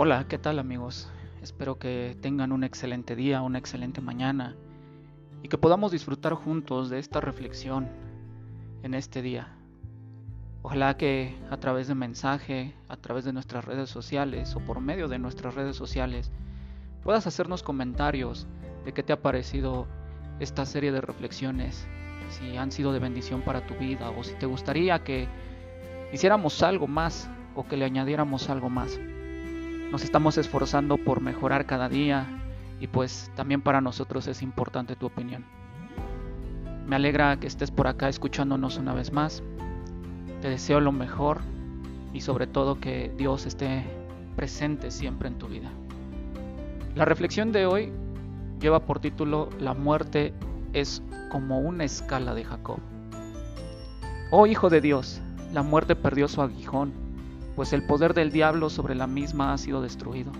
Hola, ¿qué tal amigos? Espero que tengan un excelente día, una excelente mañana y que podamos disfrutar juntos de esta reflexión en este día. Ojalá que a través de mensaje, a través de nuestras redes sociales o por medio de nuestras redes sociales puedas hacernos comentarios de qué te ha parecido esta serie de reflexiones, si han sido de bendición para tu vida o si te gustaría que hiciéramos algo más o que le añadiéramos algo más. Nos estamos esforzando por mejorar cada día y pues también para nosotros es importante tu opinión. Me alegra que estés por acá escuchándonos una vez más. Te deseo lo mejor y sobre todo que Dios esté presente siempre en tu vida. La reflexión de hoy lleva por título La muerte es como una escala de Jacob. Oh Hijo de Dios, la muerte perdió su aguijón pues el poder del diablo sobre la misma ha sido destruido.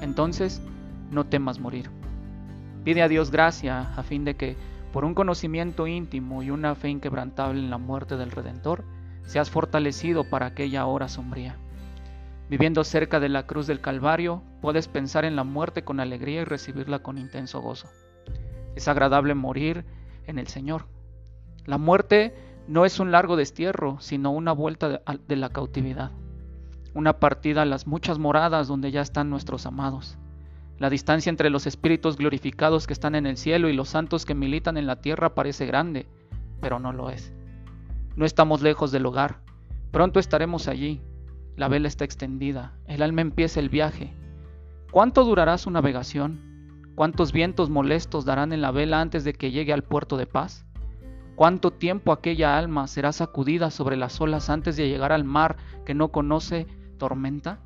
Entonces, no temas morir. Pide a Dios gracia a fin de que, por un conocimiento íntimo y una fe inquebrantable en la muerte del Redentor, seas fortalecido para aquella hora sombría. Viviendo cerca de la cruz del Calvario, puedes pensar en la muerte con alegría y recibirla con intenso gozo. Es agradable morir en el Señor. La muerte no es un largo destierro, sino una vuelta de, la cautividad una partida a las muchas moradas donde ya están nuestros amados. La distancia entre los espíritus glorificados que están en el cielo y los santos que militan en la tierra parece grande, pero no lo es. No estamos lejos del hogar, pronto estaremos allí. La vela está extendida, el alma empieza el viaje. ¿Cuánto durará su navegación? ¿Cuántos vientos molestos darán en la vela antes de que llegue al puerto de paz? ¿Cuánto tiempo aquella alma será sacudida sobre las olas antes de llegar al mar que no conoce tormenta?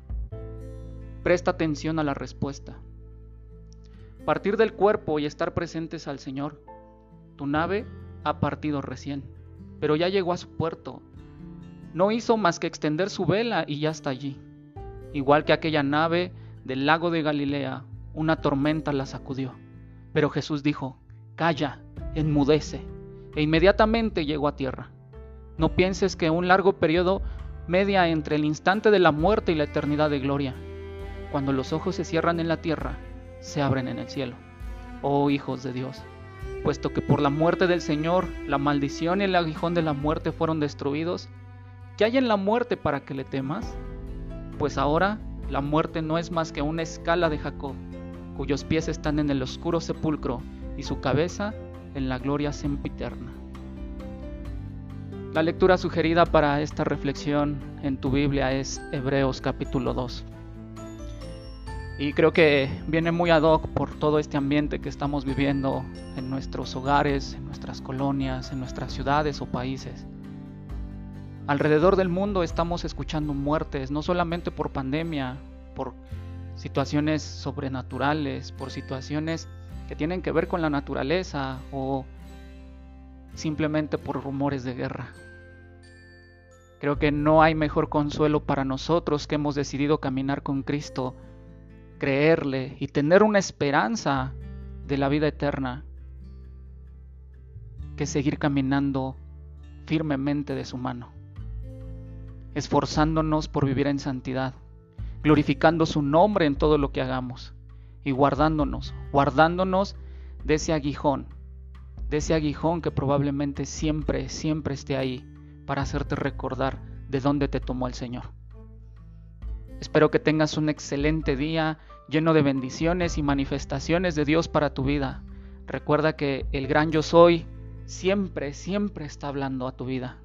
Presta atención a la respuesta. Partir del cuerpo y estar presentes al Señor. Tu nave ha partido recién, pero ya llegó a su puerto. No hizo más que extender su vela y ya está allí. Igual que aquella nave del lago de Galilea, una tormenta la sacudió. Pero Jesús dijo, Calla, enmudece, e inmediatamente llegó a tierra. No pienses que un largo periodo media entre el instante de la muerte y la eternidad de gloria. Cuando los ojos se cierran en la tierra, se abren en el cielo. Oh hijos de Dios, puesto que por la muerte del Señor la maldición y el aguijón de la muerte fueron destruidos, ¿qué hay en la muerte para que le temas? Pues ahora la muerte no es más que una escala de Jacob, cuyos pies están en el oscuro sepulcro y su cabeza en la gloria sempiterna. La lectura sugerida para esta reflexión en tu Biblia es Hebreos capítulo 2. Y creo que viene muy ad hoc por todo este ambiente que estamos viviendo en nuestros hogares, en nuestras colonias, en nuestras ciudades o países. Alrededor del mundo estamos escuchando muertes, no solamente por pandemia, por situaciones sobrenaturales, por situaciones que tienen que ver con la naturaleza o simplemente por rumores de guerra. Creo que no hay mejor consuelo para nosotros que hemos decidido caminar con Cristo, creerle y tener una esperanza de la vida eterna que seguir caminando firmemente de su mano, esforzándonos por vivir en santidad, glorificando su nombre en todo lo que hagamos y guardándonos, guardándonos de ese aguijón de ese aguijón que probablemente siempre, siempre esté ahí para hacerte recordar de dónde te tomó el Señor. Espero que tengas un excelente día lleno de bendiciones y manifestaciones de Dios para tu vida. Recuerda que el gran yo soy siempre, siempre está hablando a tu vida.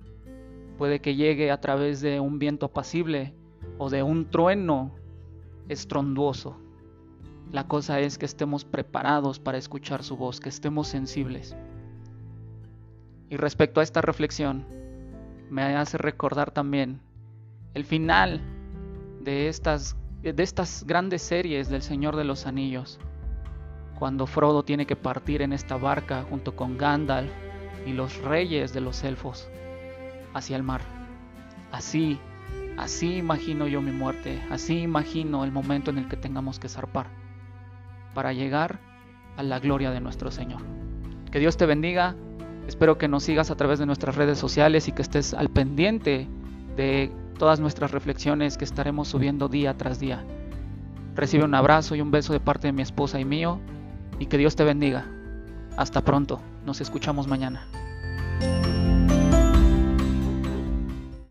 Puede que llegue a través de un viento apacible o de un trueno estronduoso. La cosa es que estemos preparados para escuchar su voz, que estemos sensibles. Y respecto a esta reflexión, me hace recordar también el final de estas, de estas grandes series del Señor de los Anillos, cuando Frodo tiene que partir en esta barca junto con Gandalf y los reyes de los elfos hacia el mar. Así, así imagino yo mi muerte, así imagino el momento en el que tengamos que zarpar para llegar a la gloria de nuestro Señor. Que Dios te bendiga Espero que nos sigas a través de nuestras redes sociales y que estés al pendiente de todas nuestras reflexiones que estaremos subiendo día tras día. Recibe un abrazo y un beso de parte de mi esposa y mío y que Dios te bendiga. Hasta pronto, nos escuchamos mañana.